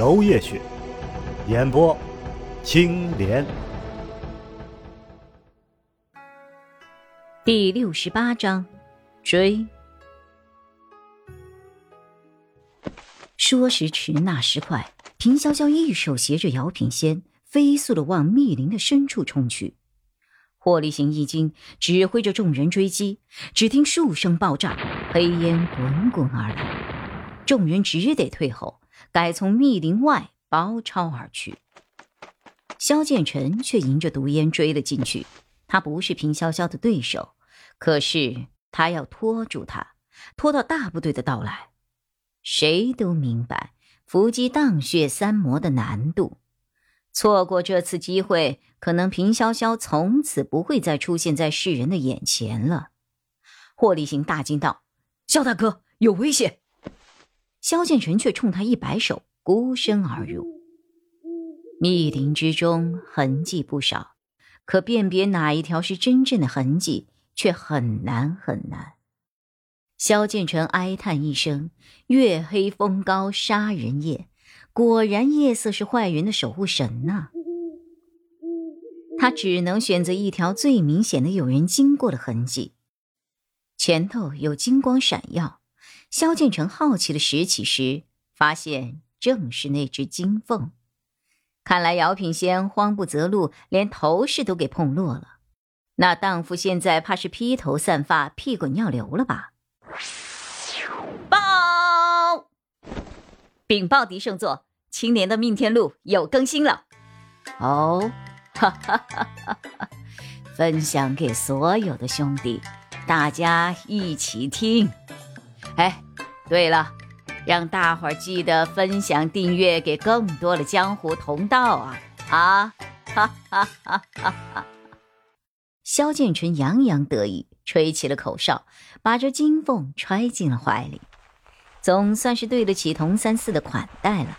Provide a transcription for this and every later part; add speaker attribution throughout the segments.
Speaker 1: 楼夜雪，演播青莲。
Speaker 2: 第六十八章，追。说时迟，那时快，平潇潇一手携着姚品仙。飞速的往密林的深处冲去，霍立行一惊，指挥着众人追击。只听数声爆炸，黑烟滚滚而来，众人只得退后，改从密林外包抄而去。萧剑尘却迎着毒烟追了进去。他不是平潇潇的对手，可是他要拖住他，拖到大部队的到来。谁都明白伏击荡血三魔的难度。错过这次机会，可能平潇潇从此不会再出现在世人的眼前了。霍立行大惊道：“萧大哥，有危险！”萧剑尘却冲他一摆手，孤身而入。密林之中痕迹不少，可辨别哪一条是真正的痕迹，却很难很难。萧剑尘哀叹一声：“月黑风高杀人夜。”果然，夜色是坏人的守护神呐。他只能选择一条最明显的有人经过的痕迹，前头有金光闪耀。萧建成好奇的拾起时，发现正是那只金凤。看来姚品仙慌不择路，连头饰都给碰落了。那荡妇现在怕是披头散发、屁滚尿流了吧？报！禀报狄圣座。青年的命天录有更新了，哦，哈哈哈哈哈！分享给所有的兄弟，大家一起听。哎，对了，让大伙儿记得分享订阅给更多的江湖同道啊！啊，哈哈哈哈哈！萧剑春洋洋得意，吹起了口哨，把这金凤揣进了怀里，总算是对得起童三四的款待了。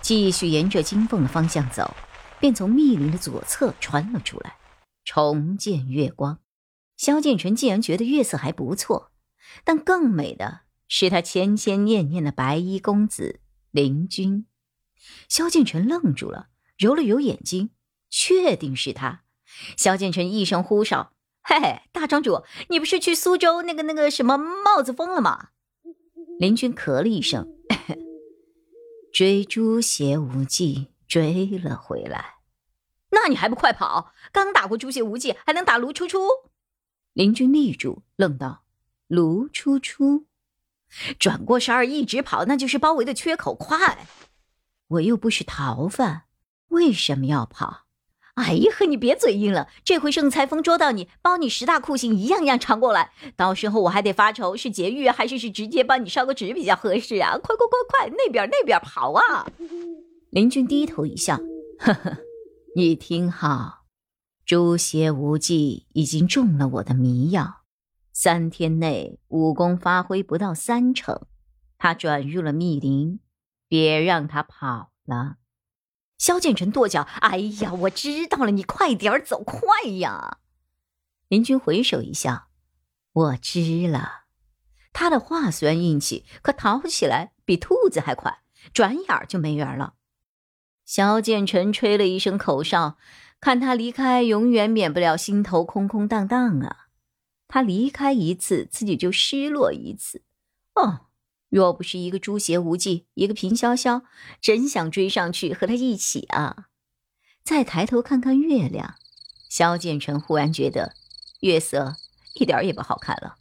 Speaker 2: 继续沿着金凤的方向走，便从密林的左侧穿了出来，重见月光。萧剑尘既然觉得月色还不错，但更美的是他千千念念的白衣公子林君。萧剑尘愣住了，揉了揉眼睛，确定是他。萧剑尘一声呼哨：“嘿嘿，大庄主，你不是去苏州那个那个什么帽子峰了吗？”林君咳了一声。追朱邪无忌追了回来，那你还不快跑？刚打过朱邪无忌，还能打卢初初？林君立住，愣道：“卢初初，转过身儿一直跑，那就是包围的缺口快。我又不是逃犯，为什么要跑？哎呀呵，你别嘴硬了。这回圣裁风捉到你，包你十大酷刑，一样样尝过来。到时候我还得发愁是劫狱还是是直接帮你烧个纸比较合适啊！快快快快，那边那边跑啊！林俊低头一笑，呵呵，你听好，诛邪无忌已经中了我的迷药，三天内武功发挥不到三成，他转入了密林，别让他跑了。萧剑尘跺脚：“哎呀，我知道了，你快点走，快呀！”林君回首一笑：“我知了。”他的话虽然硬气，可逃起来比兔子还快，转眼就没影了。萧剑尘吹了一声口哨，看他离开，永远免不了心头空空荡荡啊。他离开一次，自己就失落一次。哦。若不是一个朱邪无忌，一个平潇潇，真想追上去和他一起啊！再抬头看看月亮，萧剑尘忽然觉得月色一点也不好看了。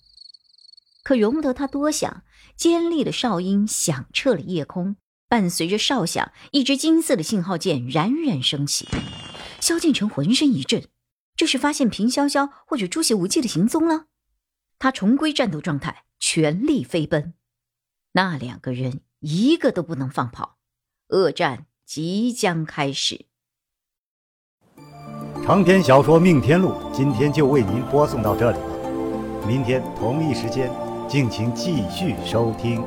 Speaker 2: 可容不得他多想，尖利的哨音响彻了夜空，伴随着哨响，一支金色的信号箭冉冉升起。萧剑尘浑身一震，就是发现平潇潇或者朱邪无忌的行踪了。他重归战斗状态，全力飞奔。那两个人一个都不能放跑，恶战即将开始。
Speaker 1: 长篇小说《命天录》今天就为您播送到这里了，明天同一时间，敬请继续收听。